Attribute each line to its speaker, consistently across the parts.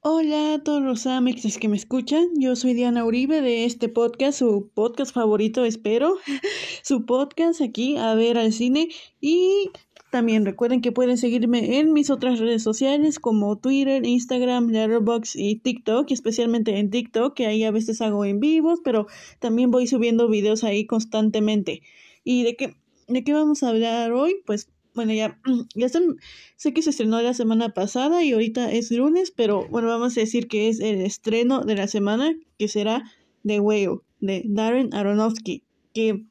Speaker 1: Hola a todos los amexes que me escuchan, yo soy Diana Uribe de este podcast, su podcast favorito espero, su podcast aquí a ver al cine y también recuerden que pueden seguirme en mis otras redes sociales como Twitter, Instagram, Letterboxd y TikTok, especialmente en TikTok, que ahí a veces hago en vivos, pero también voy subiendo videos ahí constantemente. ¿Y de qué, de qué vamos a hablar hoy? Pues bueno, ya, ya sé que se estrenó la semana pasada y ahorita es lunes, pero bueno, vamos a decir que es el estreno de la semana, que será The Whale, de Darren Aronofsky, que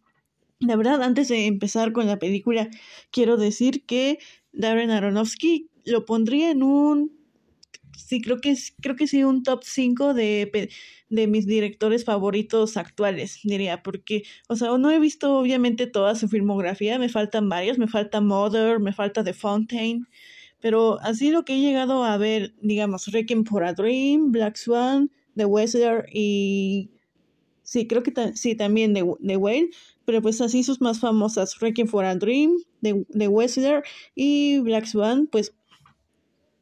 Speaker 1: la verdad, antes de empezar con la película, quiero decir que Darren Aronofsky lo pondría en un sí creo que creo que sí un top 5 de, de mis directores favoritos actuales, diría, porque, o sea, no he visto obviamente toda su filmografía, me faltan varias, me falta Mother, me falta The Fountain, pero así lo que he llegado a ver, digamos, Requiem for a Dream, Black Swan, The Wrestler y sí, creo que sí, también The, The Whale, pero pues así sus más famosas, Requiem for a Dream, The, The Wrestler y Black Swan, pues,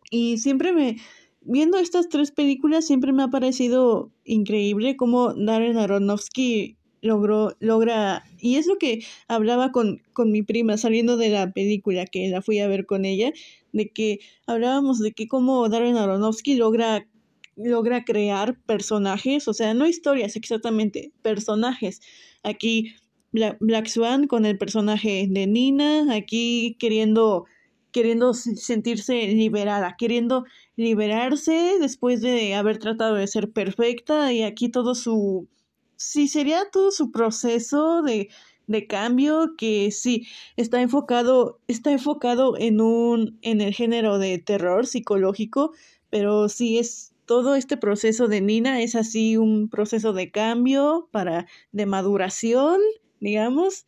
Speaker 1: y siempre me, viendo estas tres películas, siempre me ha parecido increíble cómo Darren Aronofsky logró, logra, y es lo que hablaba con, con mi prima saliendo de la película, que la fui a ver con ella, de que hablábamos de que cómo Darren Aronofsky logra logra crear personajes, o sea, no historias exactamente, personajes. Aquí Black Swan con el personaje de Nina, aquí queriendo queriendo sentirse liberada, queriendo liberarse después de haber tratado de ser perfecta y aquí todo su sí sería todo su proceso de, de cambio que sí está enfocado está enfocado en un en el género de terror psicológico pero sí es todo este proceso de Nina es así un proceso de cambio para de maduración digamos,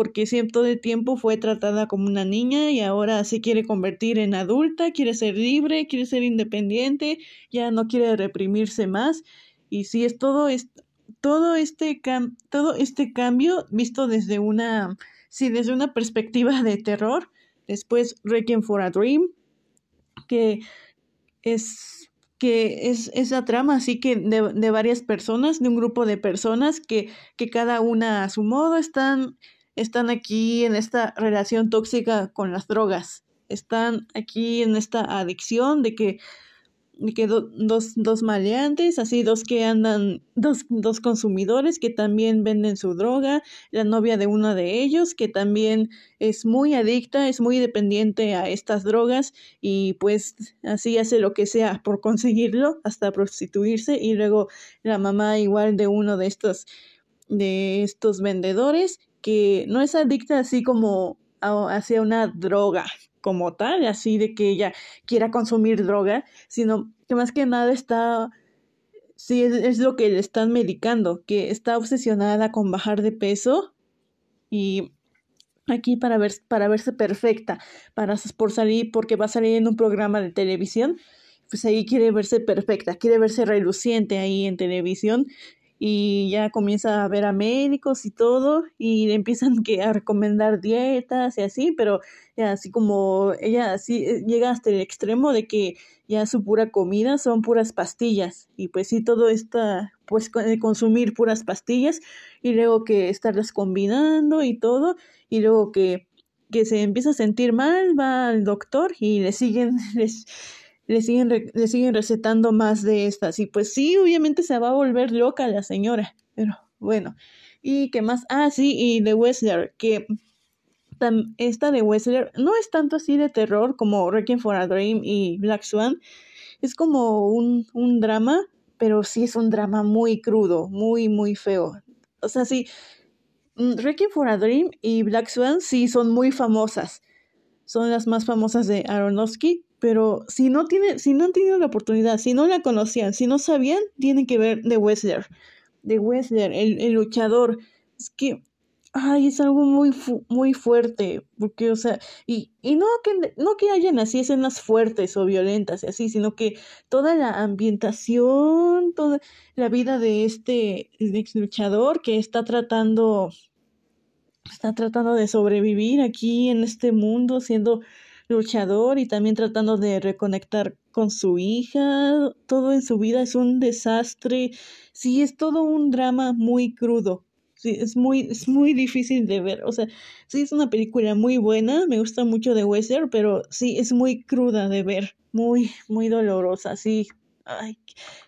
Speaker 1: porque siempre todo el tiempo fue tratada como una niña y ahora se quiere convertir en adulta, quiere ser libre, quiere ser independiente, ya no quiere reprimirse más. Y sí es todo, es, todo, este, cam todo este cambio visto desde una, sí, desde una perspectiva de terror. Después Requiem for a Dream, que es que es esa trama así que de, de, varias personas, de un grupo de personas que, que cada una a su modo están, están aquí en esta relación tóxica con las drogas, están aquí en esta adicción de que que dos, dos maleantes, así dos que andan, dos, dos consumidores que también venden su droga, la novia de uno de ellos que también es muy adicta, es muy dependiente a estas drogas y pues así hace lo que sea por conseguirlo, hasta prostituirse y luego la mamá igual de uno de estos, de estos vendedores que no es adicta así como hacia una droga, como tal, así de que ella quiera consumir droga, sino que más que nada está, sí, es, lo que le están medicando, que está obsesionada con bajar de peso y aquí para, ver, para verse perfecta, para por salir, porque va a salir en un programa de televisión, pues ahí quiere verse perfecta, quiere verse reluciente ahí en televisión y ya comienza a ver a médicos y todo y le empiezan que a recomendar dietas y así, pero ya así como ella así eh, llega hasta el extremo de que ya su pura comida son puras pastillas y pues sí todo está pues consumir puras pastillas y luego que estarlas combinando y todo y luego que que se empieza a sentir mal, va al doctor y le siguen les le siguen, le siguen recetando más de estas. Y pues sí, obviamente se va a volver loca la señora. Pero bueno. ¿Y qué más? Ah, sí, y de Wessler, que esta de Wessler no es tanto así de terror como Requiem for a Dream y Black Swan. Es como un, un drama, pero sí es un drama muy crudo, muy, muy feo. O sea, sí, mm, Requiem for a Dream y Black Swan sí son muy famosas. Son las más famosas de Aronofsky, pero si no tiene, si no han tenido la oportunidad, si no la conocían, si no sabían, tienen que ver de Wessler. De Wessler, el, el luchador. Es que, ay, es algo muy, muy fuerte. Porque, o sea, y, y no, que, no que hayan así escenas fuertes o violentas y así, sino que toda la ambientación, toda la vida de este ex luchador que está tratando, está tratando de sobrevivir aquí en este mundo, siendo luchador y también tratando de reconectar con su hija. Todo en su vida es un desastre. Sí, es todo un drama muy crudo. Sí, es muy, es muy difícil de ver. O sea, sí es una película muy buena, me gusta mucho de Western, pero sí es muy cruda de ver, muy, muy dolorosa. Sí, ay,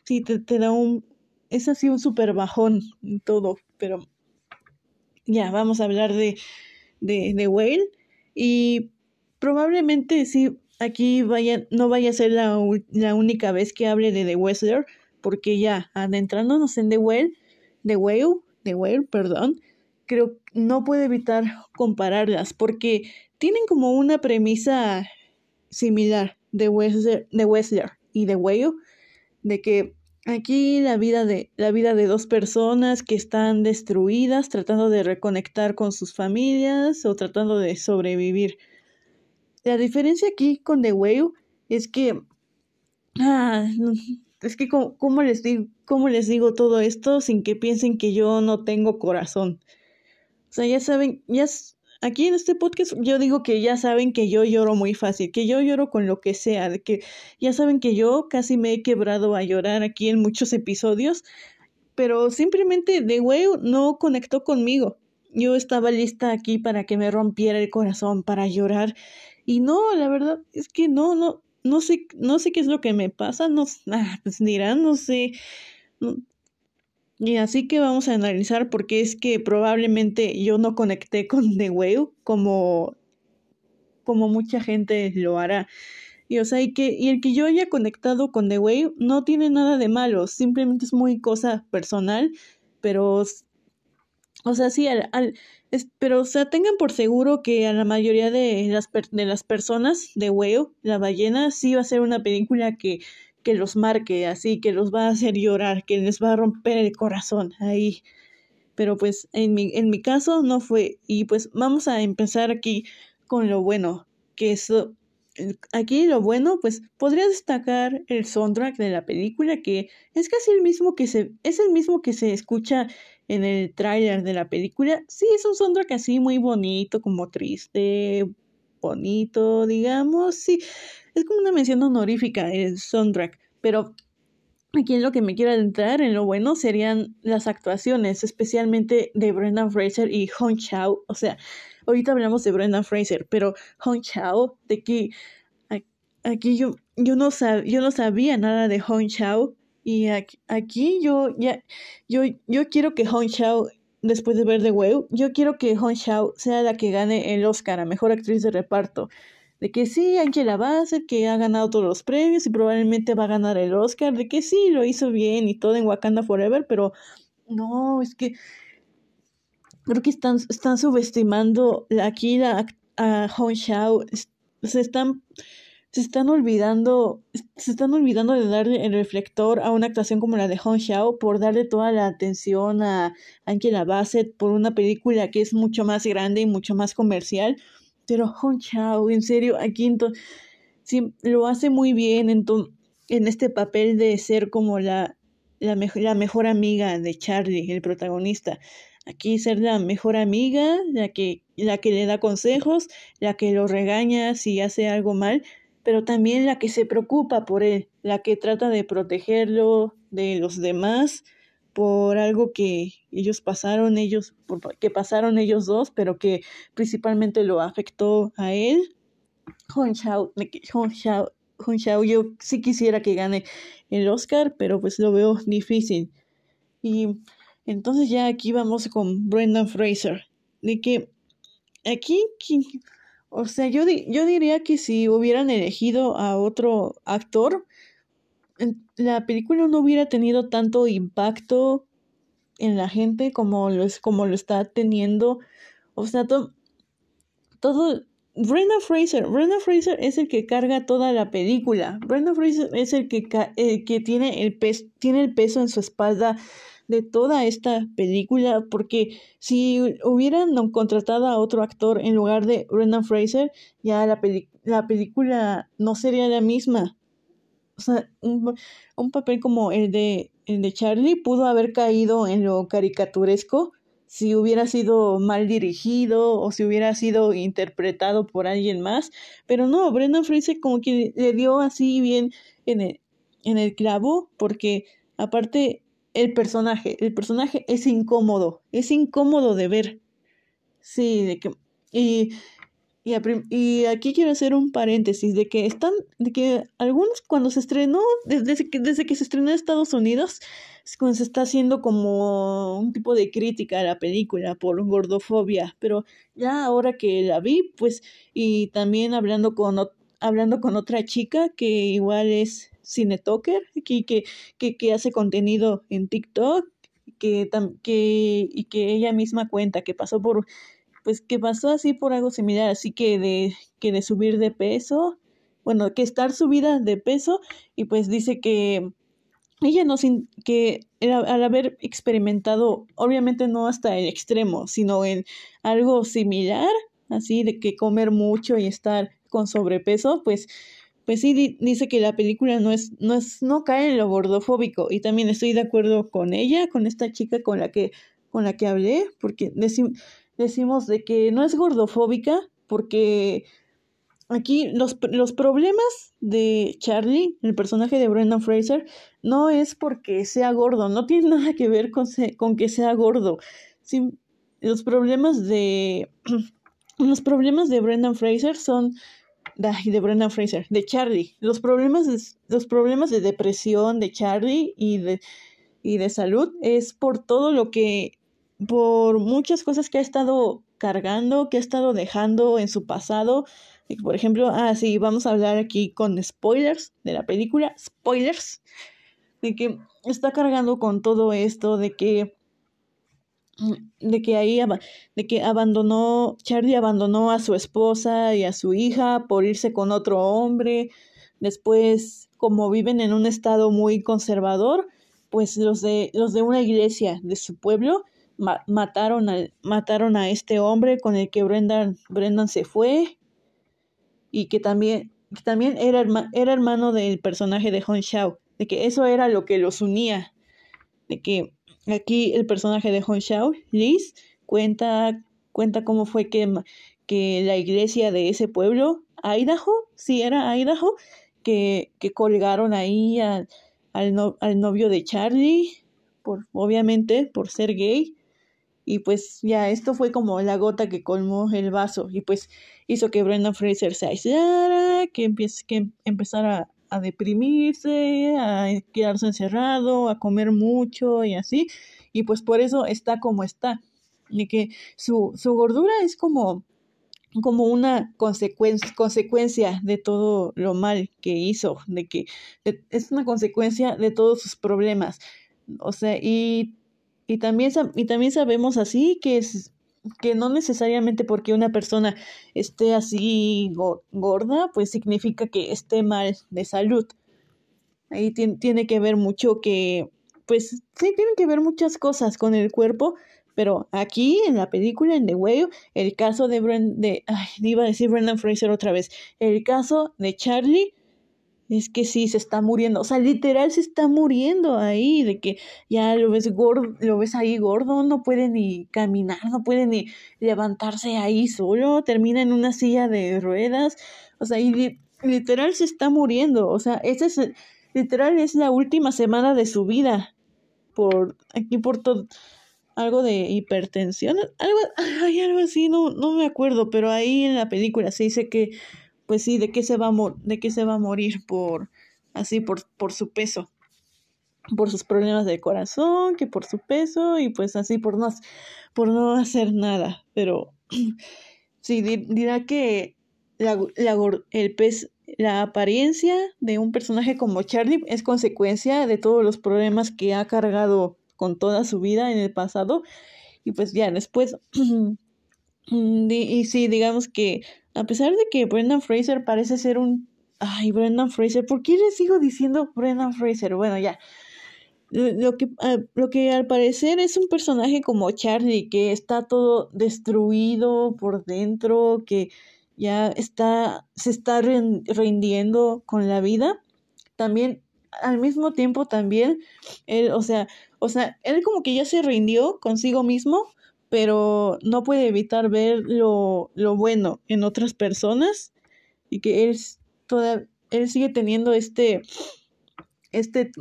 Speaker 1: sí, te, te da un, es así un super bajón todo, pero ya, vamos a hablar de, de, de Whale y probablemente sí, aquí vaya, no vaya a ser la, la única vez que hable de The Western, porque ya, adentrándonos en The Whale, The Whale, The Whale, perdón, creo que no puedo evitar compararlas, porque tienen como una premisa similar de Western, de Western y The Whale, de que Aquí la vida de la vida de dos personas que están destruidas, tratando de reconectar con sus familias o tratando de sobrevivir. La diferencia aquí con The Whale es que ah, es que cómo, les digo, cómo les digo todo esto sin que piensen que yo no tengo corazón. O sea, ya saben, ya aquí en este podcast yo digo que ya saben que yo lloro muy fácil, que yo lloro con lo que sea, que ya saben que yo casi me he quebrado a llorar aquí en muchos episodios, pero simplemente The Way no conectó conmigo. Yo estaba lista aquí para que me rompiera el corazón, para llorar. Y no, la verdad es que no, no, no sé, no sé qué es lo que me pasa, no, ah, pues dirán, no sé, y así que vamos a analizar por qué es que probablemente yo no conecté con The Whale como, como mucha gente lo hará. Y o sea, y que, y el que yo haya conectado con The Whale no tiene nada de malo, simplemente es muy cosa personal, pero o sea, sí, al, al pero o sea, tengan por seguro que a la mayoría de las, de las personas de Whale, la ballena, sí va a ser una película que que los marque así, que los va a hacer llorar, que les va a romper el corazón ahí. Pero pues en mi, en mi caso no fue. Y pues vamos a empezar aquí con lo bueno, que es aquí lo bueno, pues podría destacar el soundtrack de la película, que es casi el mismo que se, es el mismo que se escucha en el tráiler de la película. Sí, es un soundtrack así muy bonito, como triste, bonito, digamos, sí, es como una mención honorífica el soundtrack, pero aquí en lo que me quiero adentrar, en lo bueno, serían las actuaciones, especialmente de Brendan Fraser y Hong Chao. O sea, ahorita hablamos de Brendan Fraser, pero Hong Chao, de que aquí yo, yo, no, sab, yo no sabía nada de Hong Chao. Y aquí, aquí, yo ya yo, yo quiero que Hong Chao después de ver The Whale, yo quiero que Hong Chao sea la que gane el Oscar a Mejor Actriz de Reparto. De que sí, Angela Bassett, que ha ganado todos los premios y probablemente va a ganar el Oscar, de que sí, lo hizo bien y todo en Wakanda Forever, pero no, es que creo que están, están subestimando aquí la, a Hong Shao, se están, se están olvidando, se están olvidando de darle el reflector a una actuación como la de Hong Shao por darle toda la atención a Angela Bassett por una película que es mucho más grande y mucho más comercial pero Hong Chao, en serio, aquí sí, lo hace muy bien en, en este papel de ser como la, la, la mejor amiga de Charlie, el protagonista. Aquí ser la mejor amiga, la que, la que le da consejos, la que lo regaña si hace algo mal, pero también la que se preocupa por él, la que trata de protegerlo de los demás por algo que ellos pasaron, ellos, que pasaron ellos dos, pero que principalmente lo afectó a él. Hong yo sí quisiera que gane el Oscar, pero pues lo veo difícil. Y entonces ya aquí vamos con Brendan Fraser, de que aquí, o sea, yo, yo diría que si hubieran elegido a otro actor, la película no hubiera tenido tanto impacto en la gente como lo, como lo está teniendo. O sea, todo, todo Brenda Fraser, Brenda Fraser es el que carga toda la película. Brenda Fraser es el que, que tiene, el tiene el peso en su espalda de toda esta película, porque si hubieran contratado a otro actor en lugar de Brenda Fraser, ya la, la película no sería la misma. O sea, un, un papel como el de, el de Charlie pudo haber caído en lo caricaturesco si hubiera sido mal dirigido o si hubiera sido interpretado por alguien más, pero no, Brendan Fraser como que le dio así bien en el, en el clavo, porque aparte el personaje, el personaje es incómodo, es incómodo de ver. Sí, de que y y, aquí quiero hacer un paréntesis de que están, de que algunos cuando se estrenó, desde, que, desde que se estrenó en Estados Unidos, cuando se está haciendo como un tipo de crítica a la película por gordofobia, pero ya ahora que la vi, pues, y también hablando con, hablando con otra chica que igual es cinetoker, que, que, que, que hace contenido en TikTok, que, que, y que ella misma cuenta que pasó por pues que pasó así por algo similar, así que de, que de subir de peso, bueno, que estar subida de peso y pues dice que ella no sin que al haber experimentado, obviamente no hasta el extremo, sino en algo similar, así de que comer mucho y estar con sobrepeso, pues pues sí dice que la película no es no es no cae en lo gordofóbico y también estoy de acuerdo con ella, con esta chica con la que con la que hablé, porque decimos de que no es gordofóbica porque aquí los, los, problemas de Charlie, el personaje de Brendan Fraser, no es porque sea gordo, no tiene nada que ver con, con que sea gordo. los problemas de los problemas de Brendan Fraser son de Brendan Fraser, de Charlie. Los problemas de, los problemas de depresión de Charlie y de y de salud es por todo lo que por muchas cosas que ha estado cargando, que ha estado dejando en su pasado. Por ejemplo, ah, sí, vamos a hablar aquí con spoilers de la película, spoilers, de que está cargando con todo esto, de que de que ahí de que abandonó Charlie abandonó a su esposa y a su hija por irse con otro hombre. Después como viven en un estado muy conservador pues los de los de una iglesia de su pueblo mataron, mataron a este hombre con el que Brendan, Brendan se fue y que también, también era, era hermano del personaje de Hong Shao, de que eso era lo que los unía, de que aquí el personaje de Hong Shao, Liz, cuenta, cuenta cómo fue que, que la iglesia de ese pueblo, Idaho, sí era Idaho, que, que colgaron ahí al, al novio de Charlie, por, obviamente por ser gay, y pues ya esto fue como la gota que colmó el vaso y pues hizo que Brendan Fraser se aislara, que, empiece, que empezara a deprimirse, a quedarse encerrado, a comer mucho y así. Y pues por eso está como está. Y que su, su gordura es como, como una consecuencia, consecuencia de todo lo mal que hizo, de que es una consecuencia de todos sus problemas. O sea, y y también, y también sabemos así que es que no necesariamente porque una persona esté así gorda, pues significa que esté mal de salud. Ahí tiene que ver mucho que, pues sí, tiene que ver muchas cosas con el cuerpo, pero aquí en la película, en The Whale, el caso de, Brendan, de ay, iba a decir Brendan Fraser otra vez, el caso de Charlie es que sí, se está muriendo, o sea, literal se está muriendo ahí, de que ya lo ves gordo, lo ves ahí gordo, no puede ni caminar, no puede ni levantarse ahí solo, termina en una silla de ruedas, o sea, y literal se está muriendo, o sea, esa es, literal es la última semana de su vida, por, aquí por todo, algo de hipertensión, algo, hay algo así, no, no me acuerdo, pero ahí en la película se dice que pues sí, de qué se va a, de qué se va a morir por, así, por, por su peso, por sus problemas de corazón, que por su peso y pues así por no, por no hacer nada. Pero sí, dirá que la, el pez, la apariencia de un personaje como Charlie es consecuencia de todos los problemas que ha cargado con toda su vida en el pasado. Y pues ya después, y sí, digamos que a pesar de que Brendan Fraser parece ser un... Ay, Brendan Fraser, ¿por qué les sigo diciendo Brendan Fraser? Bueno, ya. Lo que, ah, lo que al parecer es un personaje como Charlie, que está todo destruido por dentro, que ya está, se está rindiendo con la vida. También, al mismo tiempo, también, él, o sea, o sea, él como que ya se rindió consigo mismo, pero no puede evitar ver lo, lo bueno en otras personas y que él, toda, él sigue teniendo este, este,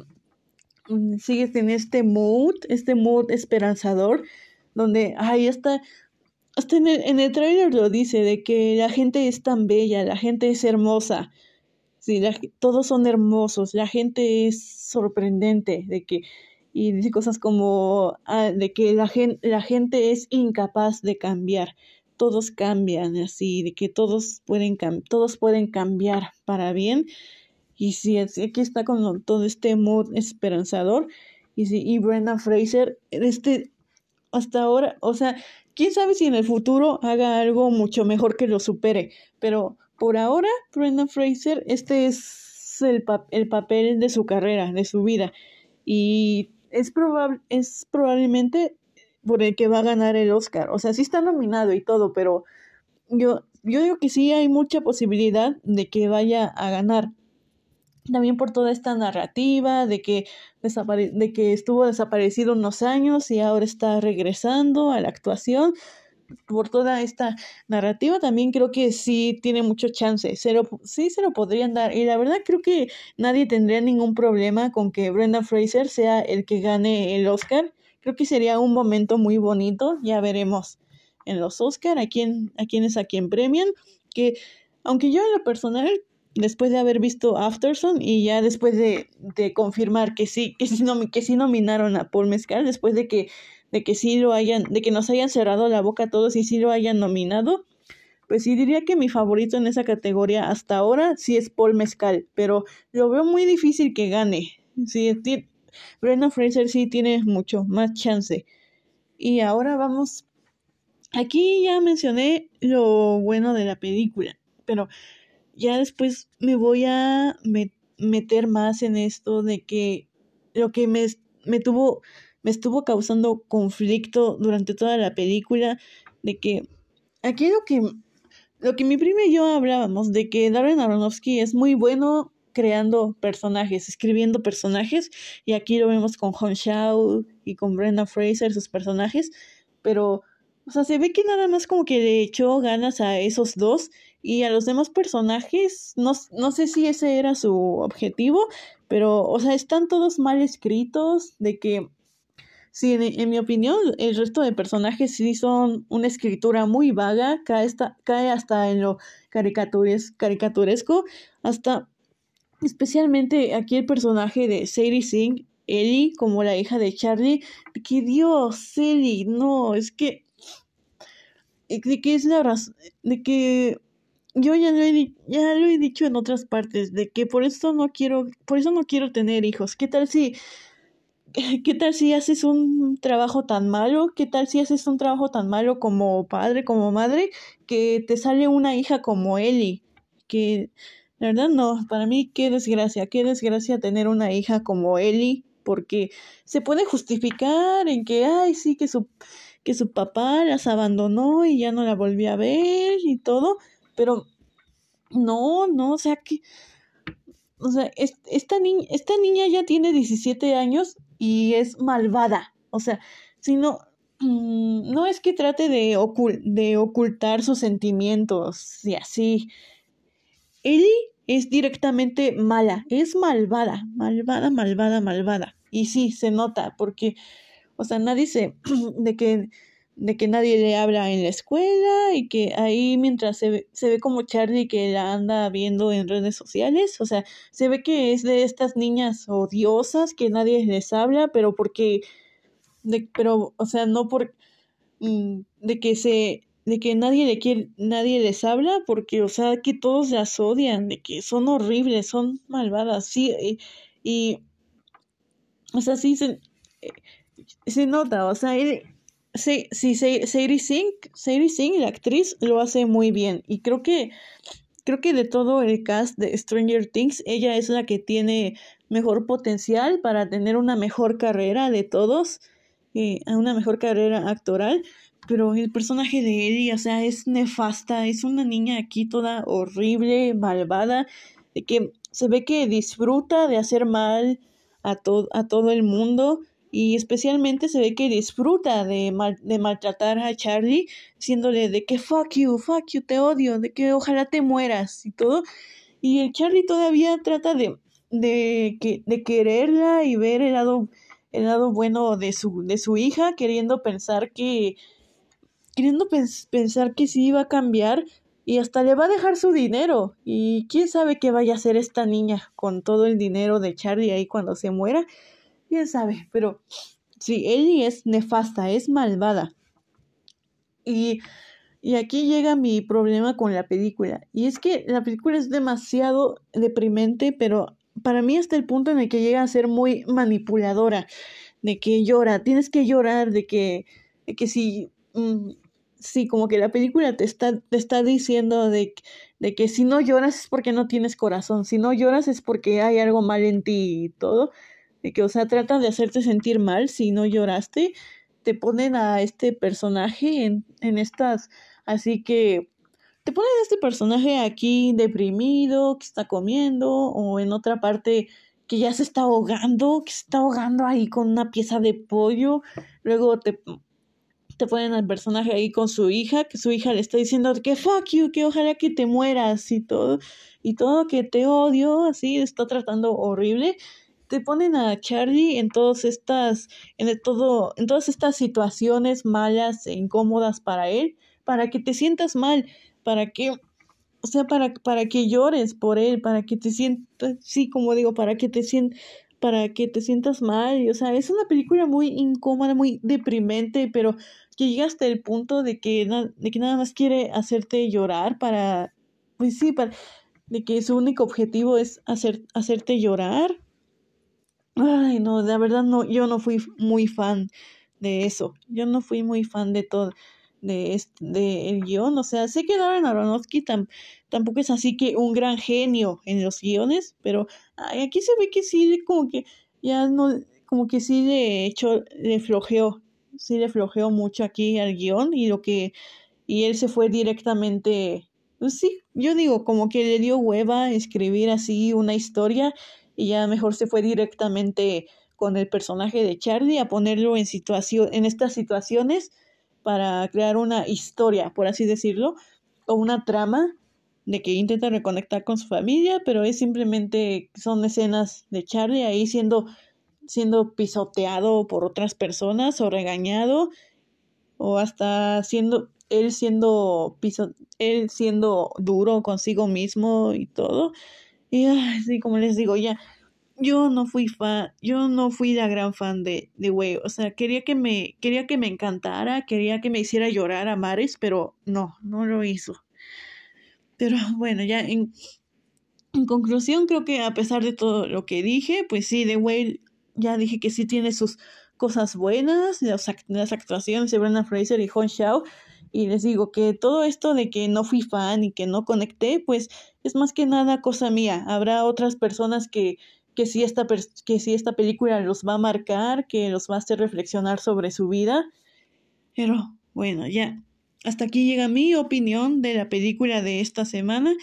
Speaker 1: sigue teniendo este mood, este mood esperanzador, donde ahí está, hasta en el, en el trailer lo dice, de que la gente es tan bella, la gente es hermosa, sí, todos son hermosos, la gente es sorprendente, de que y dice cosas como ah, de que la gente, la gente es incapaz de cambiar. Todos cambian así, de que todos pueden, todos pueden cambiar para bien. Y sí, aquí está con todo este mood esperanzador. Y sí, y Brenda Fraser, este, hasta ahora, o sea, quién sabe si en el futuro haga algo mucho mejor que lo supere. Pero por ahora, Brenda Fraser, este es el, el papel de su carrera, de su vida. Y es, probable, es probablemente por el que va a ganar el Oscar. O sea, sí está nominado y todo, pero yo, yo digo que sí hay mucha posibilidad de que vaya a ganar. También por toda esta narrativa de que, de que estuvo desaparecido unos años y ahora está regresando a la actuación. Por toda esta narrativa también creo que sí tiene mucho chance. Se sí se lo podrían dar. Y la verdad creo que nadie tendría ningún problema con que Brenda Fraser sea el que gane el Oscar Creo que sería un momento muy bonito, ya veremos en los Oscar a quién, a quién es a quién premian, que aunque yo en lo personal, después de haber visto Afterson y ya después de, de confirmar que sí, que sí, que sí nominaron a Paul Mescal, después de que, de que sí lo hayan, de que nos hayan cerrado la boca a todos y sí lo hayan nominado, pues sí diría que mi favorito en esa categoría hasta ahora sí es Paul Mescal, pero lo veo muy difícil que gane. Sí, Fraser sí tiene mucho más chance. Y ahora vamos. Aquí ya mencioné lo bueno de la película, pero ya después me voy a meter más en esto de que lo que me, me tuvo me estuvo causando conflicto durante toda la película de que aquí lo que lo que mi prima y yo hablábamos de que Darren Aronofsky es muy bueno creando personajes, escribiendo personajes, y aquí lo vemos con Hong Shao y con Brenda Fraser, sus personajes, pero, o sea, se ve que nada más como que le echó ganas a esos dos y a los demás personajes, no, no sé si ese era su objetivo, pero, o sea, están todos mal escritos, de que Sí, en, mi opinión, el resto de personajes sí son una escritura muy vaga, cae, cae hasta en lo caricatures, caricaturesco, hasta Especialmente aquí el personaje de Sadie Singh, Ellie, como la hija de Charlie. Que Dios, Ellie, no, es que. De que es la razón. De que. Yo ya lo, he, ya lo he dicho en otras partes, de que por eso no quiero, por eso no quiero tener hijos. ¿Qué tal si, qué tal si haces un trabajo tan malo? ¿Qué tal si haces un trabajo tan malo como padre, como madre, que te sale una hija como Ellie? Que la verdad no, para mí qué desgracia, qué desgracia tener una hija como Ellie, porque se puede justificar en que, ay, sí, que su, que su papá las abandonó y ya no la volvió a ver y todo, pero no, no, o sea que, o sea, esta, niña, esta niña ya tiene 17 años y es malvada, o sea, si no, mm, no es que trate de, de ocultar sus sentimientos y así. Ellie es directamente mala, es malvada, malvada, malvada, malvada. Y sí, se nota, porque, o sea, nadie se, de que, de que nadie le habla en la escuela y que ahí mientras se ve, se ve como Charlie que la anda viendo en redes sociales, o sea, se ve que es de estas niñas odiosas que nadie les habla, pero porque, de, pero, o sea, no por, mm, de que se de que nadie le quiere, nadie les habla porque, o sea, que todos las odian, de que son horribles, son malvadas, sí, y, o sea, sí se, se nota, o sea, sí, sí, Sadie Sink, Sadie Sink, la actriz, lo hace muy bien, y creo que, creo que de todo el cast de Stranger Things, ella es la que tiene mejor potencial para tener una mejor carrera de todos, eh, una mejor carrera actoral, pero el personaje de Ellie, o sea, es nefasta, es una niña aquí toda horrible, malvada, de que se ve que disfruta de hacer mal a, a todo el mundo y especialmente se ve que disfruta de, de maltratar a Charlie, diciéndole de que fuck you, fuck you, te odio, de que ojalá te mueras y todo. Y el Charlie todavía trata de, de, que, de quererla y ver el lado, el lado bueno de su, de su hija, queriendo pensar que, queriendo pensar que sí iba a cambiar y hasta le va a dejar su dinero. Y quién sabe qué vaya a hacer esta niña con todo el dinero de Charlie ahí cuando se muera quién sabe, pero sí, Ellie es nefasta, es malvada. Y, y aquí llega mi problema con la película. Y es que la película es demasiado deprimente, pero para mí hasta el punto en el que llega a ser muy manipuladora. De que llora, tienes que llorar, de que, de que si... Mm, sí, como que la película te está, te está diciendo de, de, que si no lloras es porque no tienes corazón, si no lloras es porque hay algo mal en ti y todo de que, o sea, tratan de hacerte sentir mal si no lloraste, te ponen a este personaje en, en estas, así que te ponen a este personaje aquí deprimido, que está comiendo, o en otra parte que ya se está ahogando, que se está ahogando ahí con una pieza de pollo, luego te, te ponen al personaje ahí con su hija, que su hija le está diciendo que fuck you, que ojalá que te mueras y todo, y todo que te odio, así, está tratando horrible te ponen a Charlie en todas estas, en todo, en todas estas situaciones malas e incómodas para él, para que te sientas mal, para que, o sea, para, para que llores por él, para que te sientas, sí, como digo, para que te sientas para que te sientas mal, o sea, es una película muy incómoda, muy deprimente, pero que llega hasta el punto de que, de que nada más quiere hacerte llorar para, pues sí, para, de que su único objetivo es hacer, hacerte llorar Ay, no, la verdad no, yo no fui muy fan de eso. Yo no fui muy fan de todo, de este, de el guion. O sea, sé que Darren Aronofsky tampoco es así que un gran genio en los guiones, pero aquí se ve que sí, como que ya no, como que sí de hecho le flojeó, sí le flojeó mucho aquí al guion y lo que, y él se fue directamente, pues sí, yo digo, como que le dio hueva escribir así una historia y ya mejor se fue directamente con el personaje de Charlie a ponerlo en situación en estas situaciones para crear una historia, por así decirlo, o una trama de que intenta reconectar con su familia, pero es simplemente son escenas de Charlie ahí siendo siendo pisoteado por otras personas o regañado o hasta siendo él siendo piso, él siendo duro consigo mismo y todo. Y así como les digo, ya, yo no fui fan, yo no fui la gran fan de, de Way. O sea, quería que me, quería que me encantara, quería que me hiciera llorar a Mares, pero no, no lo hizo. Pero bueno, ya en, en conclusión, creo que a pesar de todo lo que dije, pues sí, The Whale ya dije que sí tiene sus cosas buenas, las, las actuaciones de Brendan Fraser y Hong Xiao, y les digo que todo esto de que no fui fan y que no conecté, pues es más que nada cosa mía. Habrá otras personas que, que, sí esta, que esta película los va a marcar, que los va a hacer reflexionar sobre su vida. Pero bueno, ya. Hasta aquí llega mi opinión de la película de esta semana.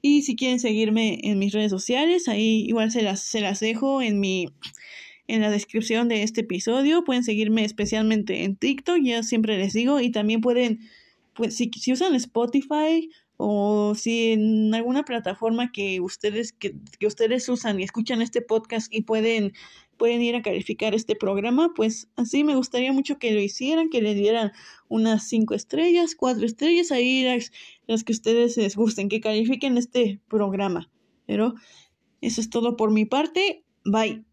Speaker 1: Y si quieren seguirme en mis redes sociales, ahí igual se las, se las dejo en mi en la descripción de este episodio. Pueden seguirme especialmente en TikTok, ya siempre les digo, y también pueden, pues si, si usan Spotify o si en alguna plataforma que ustedes que, que, ustedes usan y escuchan este podcast y pueden pueden ir a calificar este programa, pues así me gustaría mucho que lo hicieran, que le dieran unas cinco estrellas, cuatro estrellas, ahí las, las que ustedes les gusten, que califiquen este programa. Pero eso es todo por mi parte. Bye.